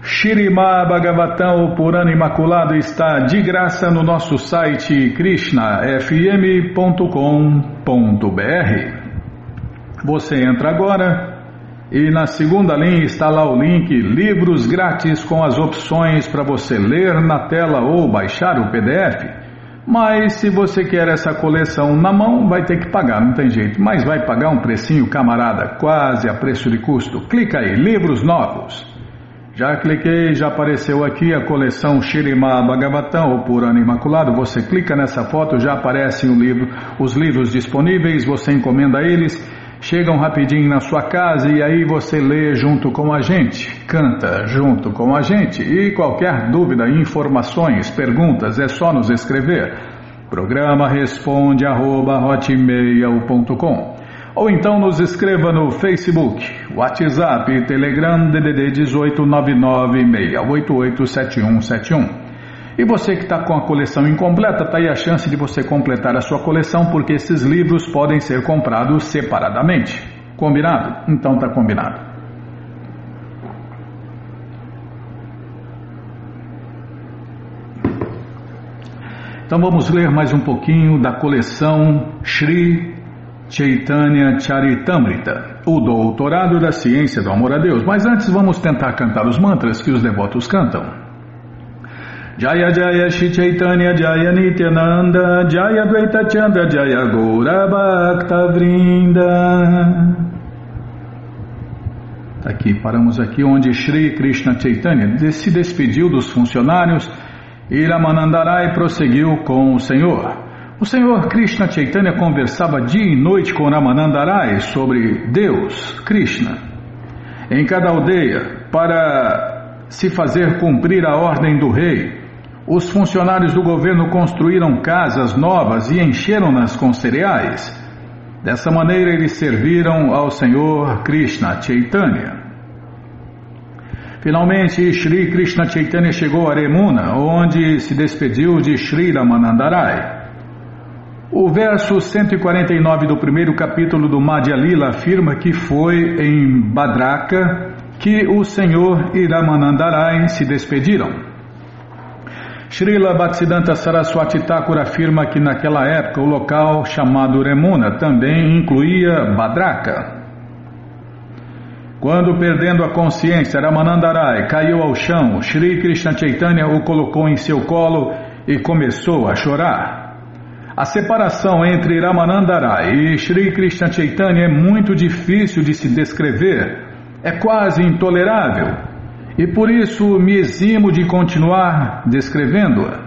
Shirima Bhagavatam, o Purana Imaculado, está de graça no nosso site krishnafm.com.br. Você entra agora e na segunda linha está lá o link Livros Grátis com as opções para você ler na tela ou baixar o PDF. Mas se você quer essa coleção na mão, vai ter que pagar, não tem jeito. Mas vai pagar um precinho, camarada, quase a preço de custo. Clica aí, livros novos. Já cliquei, já apareceu aqui a coleção Shirima Bhagavatam, ou Purana Imaculado. Você clica nessa foto, já aparecem o livro, os livros disponíveis, você encomenda eles chegam rapidinho na sua casa e aí você lê junto com a gente, canta junto com a gente. E qualquer dúvida, informações, perguntas, é só nos escrever. Programa responde arroba, ou então nos escreva no Facebook, WhatsApp, Telegram, DDD 18 996887171. E você que está com a coleção incompleta, está aí a chance de você completar a sua coleção, porque esses livros podem ser comprados separadamente. Combinado? Então está combinado. Então vamos ler mais um pouquinho da coleção Shri Chaitanya Charitamrita, o doutorado da ciência do amor a Deus. Mas antes vamos tentar cantar os mantras que os devotos cantam. Jaya Jaya Shri Chaitanya Jaya Nityananda Jaya Dvaita Chandra Jaya Gaura Bhakta Vrinda Aqui, paramos aqui onde Shri Krishna Chaitanya se despediu dos funcionários e Ramanandarai prosseguiu com o Senhor. O Senhor Krishna Chaitanya conversava dia e noite com Ramanandarai sobre Deus, Krishna. Em cada aldeia, para se fazer cumprir a ordem do rei, os funcionários do governo construíram casas novas e encheram-nas com cereais. Dessa maneira, eles serviram ao Senhor Krishna Chaitanya. Finalmente, Shri Krishna Chaitanya chegou a Remuna, onde se despediu de Shri Ramanandarai. O verso 149 do primeiro capítulo do Madhya Lila afirma que foi em Badraka que o Senhor e Ramanandarai se despediram. Srila Bhaktisiddhanta Saraswati Thakur afirma que naquela época o local chamado Remuna também incluía Badraka. Quando perdendo a consciência, Ramanandarai caiu ao chão, Sri Krishna Chaitanya o colocou em seu colo e começou a chorar. A separação entre Ramanandarai e Sri Krishna Chaitanya é muito difícil de se descrever, é quase intolerável, e por isso me eximo de continuar descrevendo-a.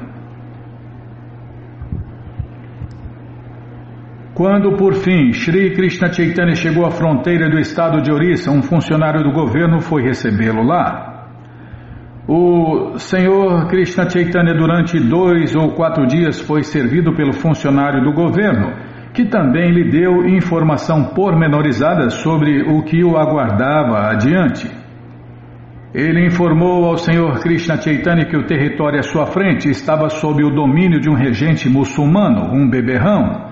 Quando, por fim, Sri Krishna Chaitanya chegou à fronteira do estado de Orissa, um funcionário do governo foi recebê-lo lá. O senhor Krishna Chaitanya, durante dois ou quatro dias, foi servido pelo funcionário do governo, que também lhe deu informação pormenorizada sobre o que o aguardava adiante. Ele informou ao senhor Krishna Chaitanya que o território à sua frente estava sob o domínio de um regente muçulmano, um beberrão.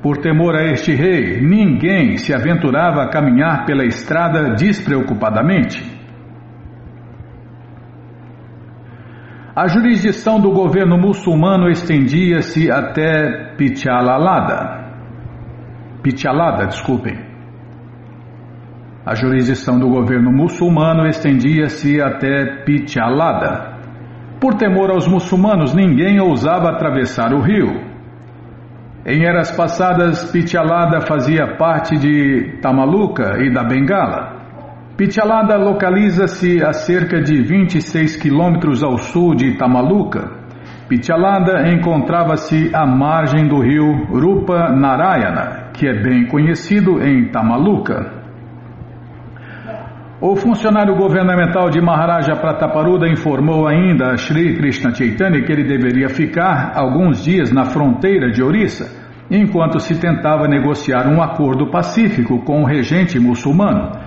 Por temor a este rei, ninguém se aventurava a caminhar pela estrada despreocupadamente. A jurisdição do governo muçulmano estendia-se até Pichalalada. Pichalada, desculpem. A jurisdição do governo muçulmano estendia-se até Pichalada. Por temor aos muçulmanos, ninguém ousava atravessar o rio. Em eras passadas, Pichalada fazia parte de Tamaluca e da Bengala. Pichalada localiza-se a cerca de 26 quilômetros ao sul de Tamaluca. Pichalada encontrava-se à margem do rio Rupa Narayana, que é bem conhecido em Tamaluca. O funcionário governamental de Maharaja Prataparuda informou ainda a Sri Krishna Chaitanya que ele deveria ficar alguns dias na fronteira de Orissa, enquanto se tentava negociar um acordo pacífico com o regente muçulmano.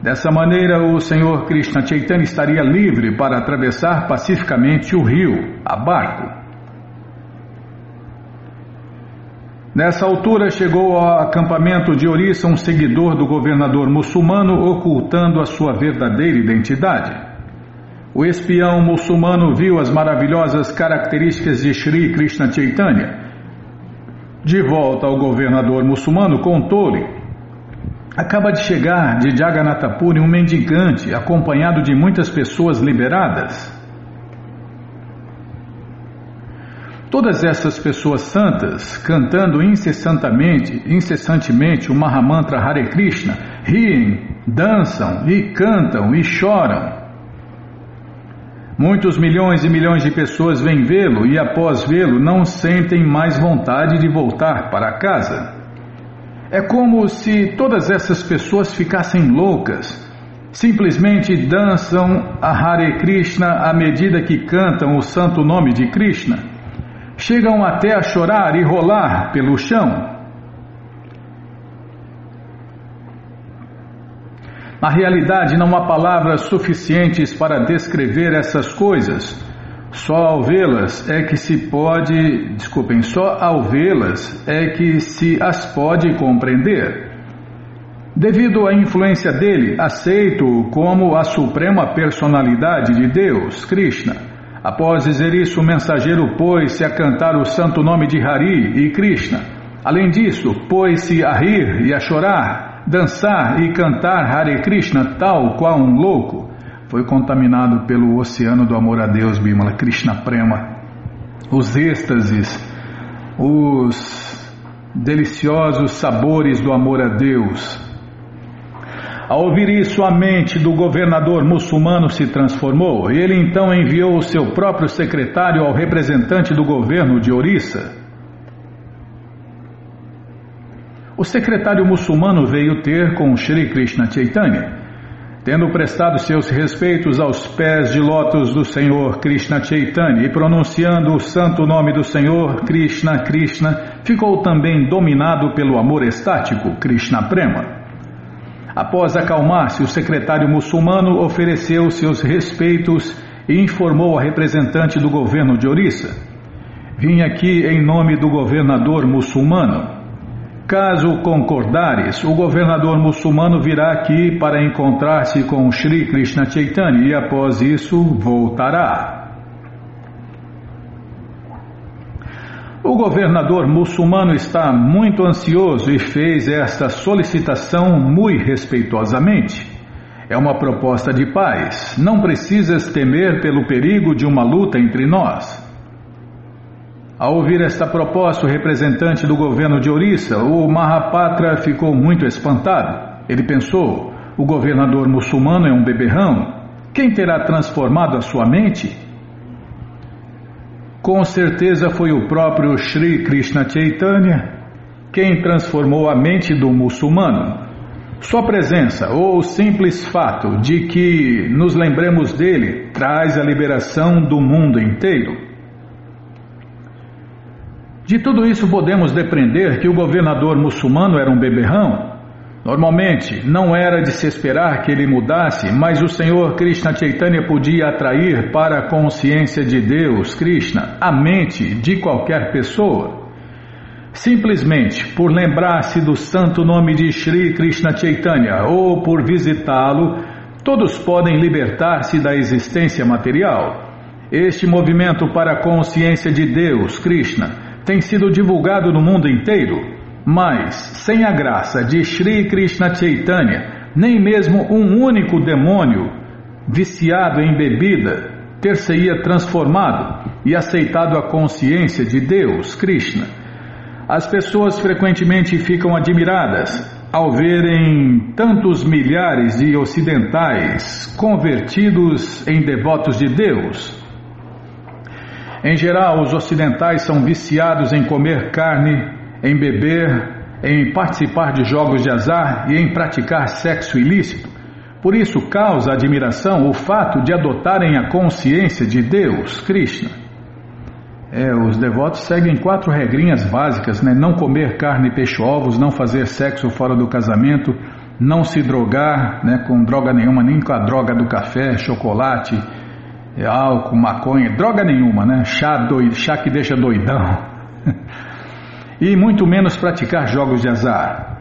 Dessa maneira, o Senhor Krishna Chaitanya estaria livre para atravessar pacificamente o rio, a barco. Nessa altura, chegou ao acampamento de Orissa um seguidor do governador muçulmano ocultando a sua verdadeira identidade. O espião muçulmano viu as maravilhosas características de Sri Krishna Chaitanya. De volta ao governador muçulmano, contou-lhe Acaba de chegar de Jagannathapuri um mendigante acompanhado de muitas pessoas liberadas. Todas essas pessoas santas, cantando incessantemente, incessantemente o Mahamantra Hare Krishna, riem, dançam e cantam e choram. Muitos milhões e milhões de pessoas vêm vê-lo e, após vê-lo, não sentem mais vontade de voltar para casa. É como se todas essas pessoas ficassem loucas, simplesmente dançam a Hare Krishna à medida que cantam o santo nome de Krishna. Chegam até a chorar e rolar pelo chão. Na realidade, não há palavras suficientes para descrever essas coisas. Só ao vê-las é que se pode, desculpem, só ao vê-las é que se as pode compreender. Devido à influência dele, aceito como a suprema personalidade de Deus, Krishna. Após dizer isso, o mensageiro pôs-se a cantar o santo nome de Hari e Krishna. Além disso, pôs-se a rir e a chorar, dançar e cantar Hare Krishna tal qual um louco. Foi contaminado pelo oceano do amor a Deus, Bimala Krishna Prema. Os êxtases, os deliciosos sabores do amor a Deus, ao ouvir isso, a mente do governador muçulmano se transformou ele então enviou o seu próprio secretário ao representante do governo de Orissa. O secretário muçulmano veio ter com Sri Krishna Chaitanya. Tendo prestado seus respeitos aos pés de lótus do Senhor Krishna Chaitanya e pronunciando o santo nome do Senhor Krishna Krishna, ficou também dominado pelo amor estático Krishna Prema. Após acalmar-se, o secretário muçulmano ofereceu seus respeitos e informou a representante do governo de Orissa. Vim aqui em nome do governador muçulmano. Caso concordares, o governador muçulmano virá aqui para encontrar-se com Sri Krishna Chaitanya e após isso voltará. O governador muçulmano está muito ansioso e fez esta solicitação muito respeitosamente. É uma proposta de paz. Não precisas temer pelo perigo de uma luta entre nós. Ao ouvir esta proposta, o representante do governo de Orissa, o Mahapatra, ficou muito espantado. Ele pensou: o governador muçulmano é um beberrão. Quem terá transformado a sua mente? Com certeza foi o próprio Sri Krishna Chaitanya quem transformou a mente do muçulmano. Sua presença ou o simples fato de que nos lembremos dele traz a liberação do mundo inteiro. De tudo isso podemos depreender que o governador muçulmano era um beberrão Normalmente, não era de se esperar que ele mudasse, mas o Senhor Krishna Chaitanya podia atrair para a consciência de Deus, Krishna, a mente de qualquer pessoa. Simplesmente por lembrar-se do santo nome de Sri Krishna Chaitanya ou por visitá-lo, todos podem libertar-se da existência material. Este movimento para a consciência de Deus, Krishna, tem sido divulgado no mundo inteiro mas, sem a graça de Sri Krishna Chaitanya, nem mesmo um único demônio viciado em bebida ter-se-ia transformado e aceitado a consciência de Deus, Krishna. As pessoas frequentemente ficam admiradas ao verem tantos milhares de ocidentais convertidos em devotos de Deus. Em geral, os ocidentais são viciados em comer carne em beber, em participar de jogos de azar e em praticar sexo ilícito. Por isso causa admiração o fato de adotarem a consciência de Deus, Krishna. É, os devotos seguem quatro regrinhas básicas, né? Não comer carne, peixe, ovos, não fazer sexo fora do casamento, não se drogar, né? Com droga nenhuma, nem com a droga do café, chocolate, álcool, maconha, droga nenhuma, né? Chá, doido, chá que deixa doidão. e muito menos praticar jogos de azar.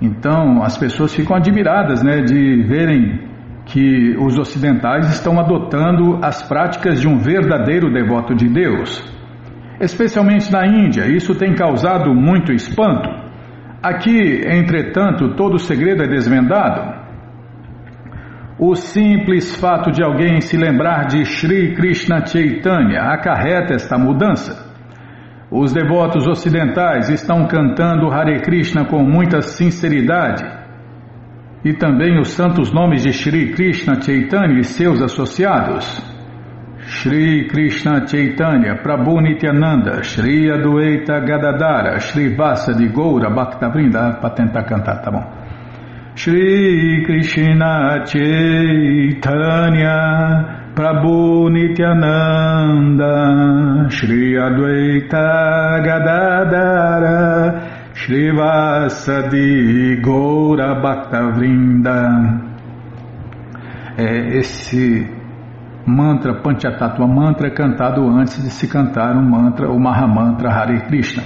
Então as pessoas ficam admiradas né, de verem que os ocidentais estão adotando as práticas de um verdadeiro devoto de Deus. Especialmente na Índia, isso tem causado muito espanto. Aqui, entretanto, todo o segredo é desvendado. O simples fato de alguém se lembrar de Sri Krishna Chaitanya acarreta esta mudança. Os devotos ocidentais estão cantando Hare Krishna com muita sinceridade e também os santos nomes de Shri Krishna Chaitanya e seus associados. Shri Krishna Chaitanya, Prabhu Nityananda, Shri Adueita Gadadara, Shri Vasa de Goura Bhaktavrinda, para tentar cantar, tá bom? Shri Krishna Chaitanya, Prabhu Nityananda, Shri Advaita Gadadara, Shri Vasadi Goura Bhaktavrinda. É, esse mantra, Panchatattva mantra, é cantado antes de se cantar um mantra, o Mahamantra Hare Krishna.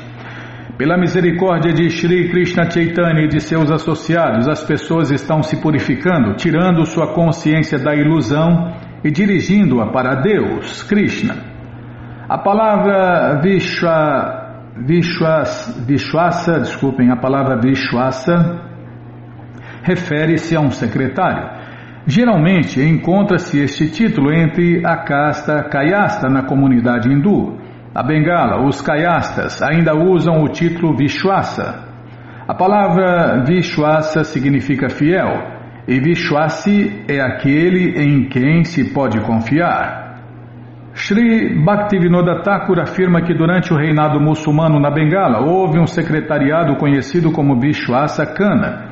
Pela misericórdia de Shri Krishna Chaitanya e de seus associados, as pessoas estão se purificando, tirando sua consciência da ilusão e dirigindo-a para Deus, Krishna. A palavra Vishwa Vishwas, Vishwasa, desculpem, a palavra Vishwasa refere-se a um secretário. Geralmente encontra-se este título entre a casta Kayasta na comunidade hindu. A Bengala, os Kayastas ainda usam o título Vishwasa. A palavra Vishwasa significa fiel e Vishwasi é aquele em quem se pode confiar. Sri Bhaktivinoda Thakur afirma que durante o reinado muçulmano na Bengala houve um secretariado conhecido como Vishwasa Kana.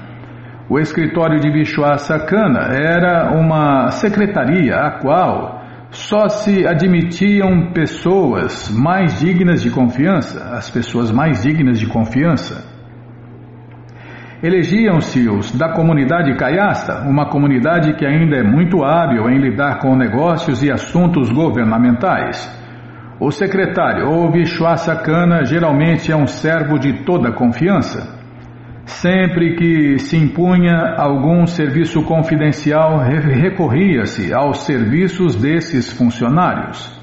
O escritório de Vishwasa Kana era uma secretaria a qual só se admitiam pessoas mais dignas de confiança, as pessoas mais dignas de confiança. Elegiam-se os da comunidade caiasta, uma comunidade que ainda é muito hábil em lidar com negócios e assuntos governamentais. O secretário ou Vishwasakana geralmente é um servo de toda confiança. Sempre que se impunha algum serviço confidencial, recorria-se aos serviços desses funcionários.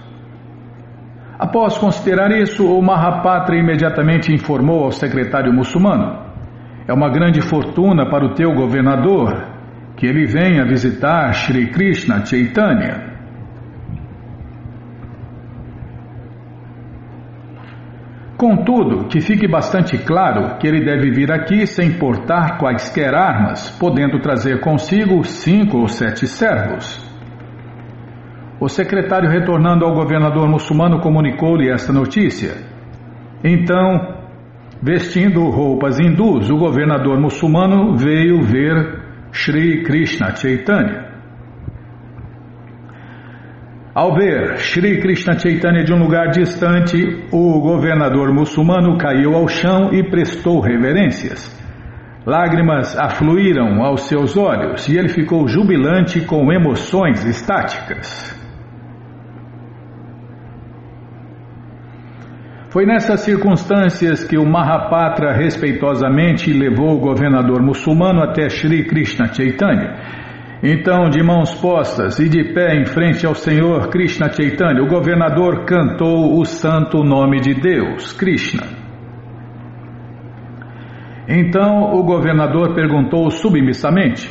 Após considerar isso, o Mahapatra imediatamente informou ao secretário muçulmano: é uma grande fortuna para o teu governador que ele venha visitar Sri Krishna Chaitanya. Contudo, que fique bastante claro que ele deve vir aqui sem portar quaisquer armas, podendo trazer consigo cinco ou sete servos. O secretário, retornando ao governador muçulmano, comunicou-lhe esta notícia. Então, Vestindo roupas hindus, o governador muçulmano veio ver Sri Krishna Chaitanya. Ao ver Sri Krishna Chaitanya de um lugar distante, o governador muçulmano caiu ao chão e prestou reverências. Lágrimas afluíram aos seus olhos e ele ficou jubilante com emoções estáticas. Foi nessas circunstâncias que o Mahapatra respeitosamente levou o governador muçulmano até Sri Krishna Chaitanya. Então, de mãos postas e de pé em frente ao Senhor Krishna Chaitanya, o governador cantou o santo nome de Deus, Krishna. Então o governador perguntou submissamente: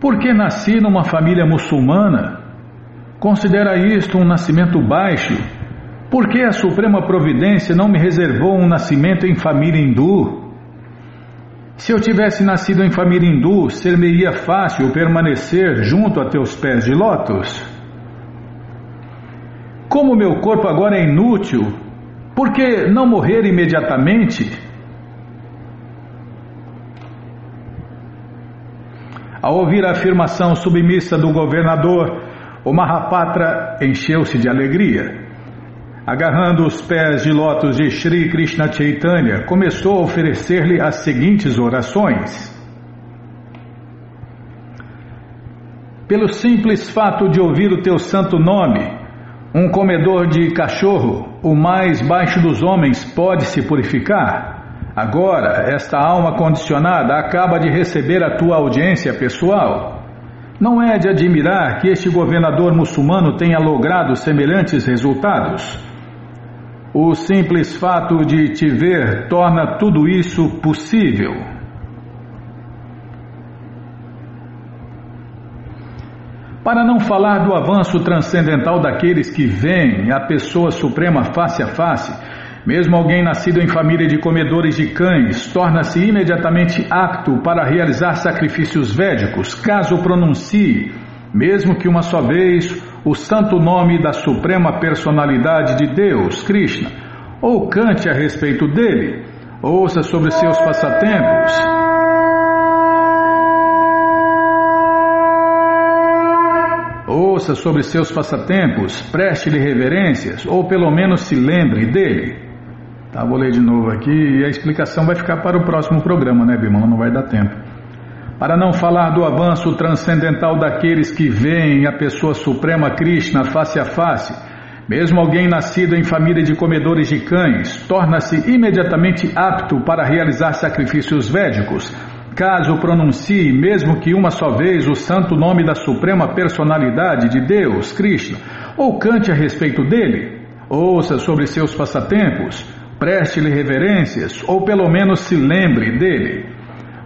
Por que nasci numa família muçulmana? Considera isto um nascimento baixo por que a Suprema Providência não me reservou um nascimento em família hindu? Se eu tivesse nascido em família hindu, ser-me-ia fácil permanecer junto a teus pés de lótus? Como meu corpo agora é inútil, por que não morrer imediatamente? Ao ouvir a afirmação submissa do governador, o Mahapatra encheu-se de alegria. Agarrando os pés de lótus de Sri Krishna Chaitanya, começou a oferecer-lhe as seguintes orações. Pelo simples fato de ouvir o teu santo nome, um comedor de cachorro, o mais baixo dos homens, pode se purificar. Agora, esta alma condicionada acaba de receber a tua audiência pessoal. Não é de admirar que este governador muçulmano tenha logrado semelhantes resultados. O simples fato de te ver torna tudo isso possível. Para não falar do avanço transcendental daqueles que veem a pessoa suprema face a face, mesmo alguém nascido em família de comedores de cães torna-se imediatamente apto para realizar sacrifícios védicos, caso pronuncie, mesmo que uma só vez, o santo nome da Suprema Personalidade de Deus, Krishna, ou cante a respeito dele, ouça sobre seus passatempos. Ouça sobre seus passatempos, preste-lhe reverências, ou pelo menos se lembre dele. Tá, vou ler de novo aqui e a explicação vai ficar para o próximo programa, né, Bimala? Não vai dar tempo. Para não falar do avanço transcendental daqueles que veem a pessoa suprema Krishna face a face, mesmo alguém nascido em família de comedores de cães torna-se imediatamente apto para realizar sacrifícios védicos, caso pronuncie, mesmo que uma só vez, o santo nome da suprema personalidade de Deus, Krishna, ou cante a respeito dele, ouça sobre seus passatempos, preste-lhe reverências ou pelo menos se lembre dele.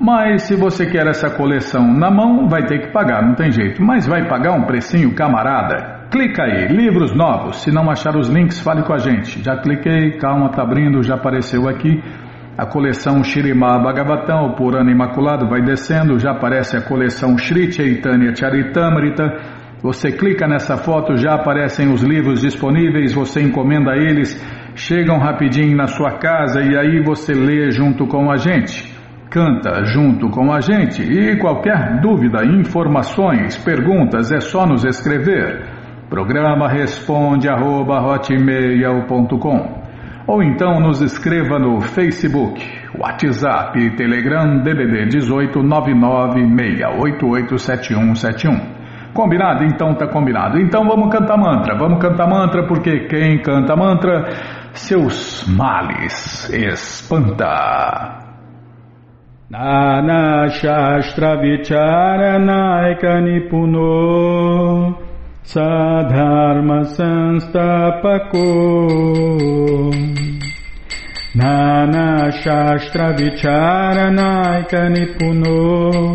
Mas se você quer essa coleção na mão, vai ter que pagar, não tem jeito. Mas vai pagar um precinho camarada. Clica aí, livros novos. Se não achar os links, fale com a gente. Já cliquei, calma, tá abrindo, já apareceu aqui. A coleção Shirimá Bhagavatam, o Purana Imaculado, vai descendo, já aparece a coleção Shri Chaitanya Charitamrita. Você clica nessa foto, já aparecem os livros disponíveis, você encomenda eles, chegam rapidinho na sua casa e aí você lê junto com a gente. Canta junto com a gente e qualquer dúvida, informações, perguntas é só nos escrever. Programa responde arroba ou então nos escreva no Facebook, WhatsApp, Telegram, DDD 18 996887171. Combinado? Então tá combinado. Então vamos cantar mantra. Vamos cantar mantra porque quem canta mantra, seus males espanta. Nanashastravicharanaikanipuno Sadharma Sanstapako. Nanashastravicharanaikanipuno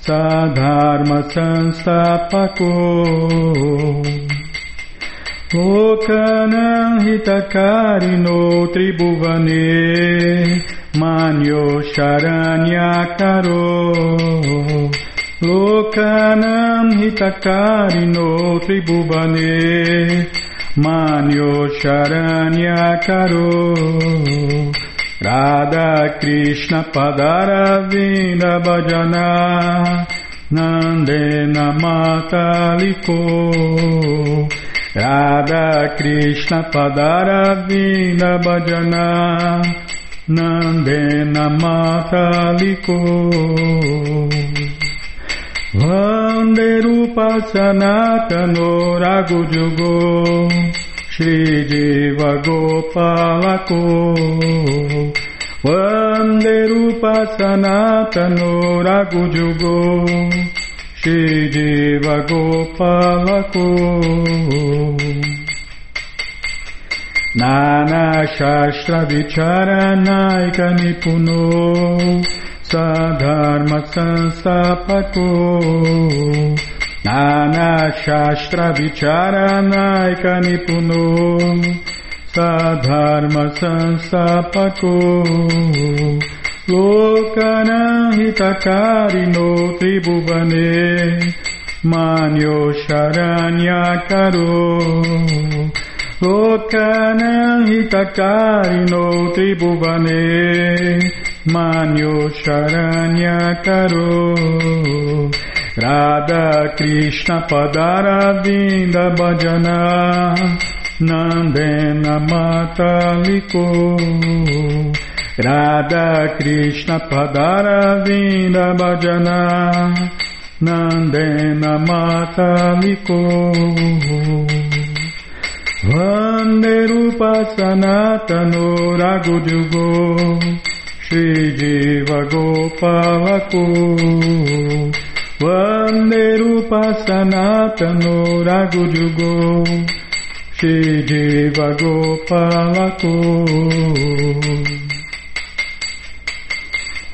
Sadharma Sanstapako. Lokanam Hitakarino Tribhuvane Nanashastravicharanaikanipuno Manyo Sharanyakaro Lokanam Hitakarino Tribhuvane Manyo Sharanyakaro Radha Krishna Padaravina Bhajana Nandena Mataliko Radha Krishna Padaravina Bhajana Nandena Mataliko. Vanderupa Sanatano Ragujugo Shri Diva Gopalako. Vanderupa Sanatano Ragujugo Shri Diva Gopalako नानाशास्त्रविचारनायकनिपुनो सधर्मसंस्थापको नानाशास्त्रविचारनायकनिपुनो सधर्मसंस्थापको लोकनहितकारिणो त्रिभुवने मान्यो शरण्याकरो Lokanam hitakarino tribhuvane manyo charanya karo. Radha Krishna padaravinda bhajana nandena mataliko Radha Krishna padaravinda bhajana nandena mataliko Vande Rupa Sanatano Ragujugo Shri Jiva Gopalako. Vande Rupa Sanatano Ragujugo Shri Jiva Gopalako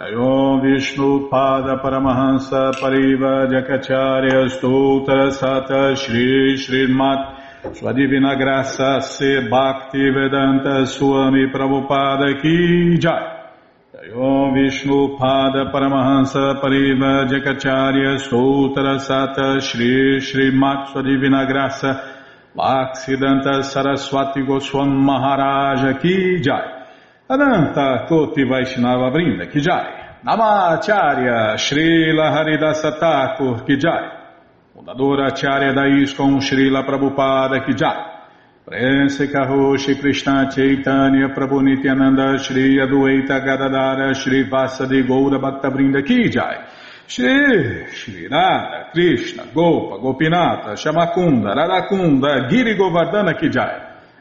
Om Vishnu Pada Paramahansa Pariva Jakacharya Stoutra Sata Shri Srimat Sua divina graça se Bhakti Vedanta Swami Prabhupada Ki Jai. Om Vishnu Pada Paramahansa Pariva Jakacharya Sutra Sata Shri Shri Mat Sua Divina Graça Bhaksidanta Saraswati Goswam Maharaja Ki Jai. Ananta Koti Vaishnava Brinda Ki Jai. Namacharya Srila Haridasa Thakur Ki Jai. Fundadora Acharya da Srila Prabhupada Ki Jai. Prense Karoshi Krishna Chaitanya Prabhu Nityananda Shri Adueta Gadadara Shri Vasadi Goura Bhaktavrinda Ki Jai Shri Shri Krishna Gopa Gopinata Shamakunda Radakunda Giri Govardhana Ki Jai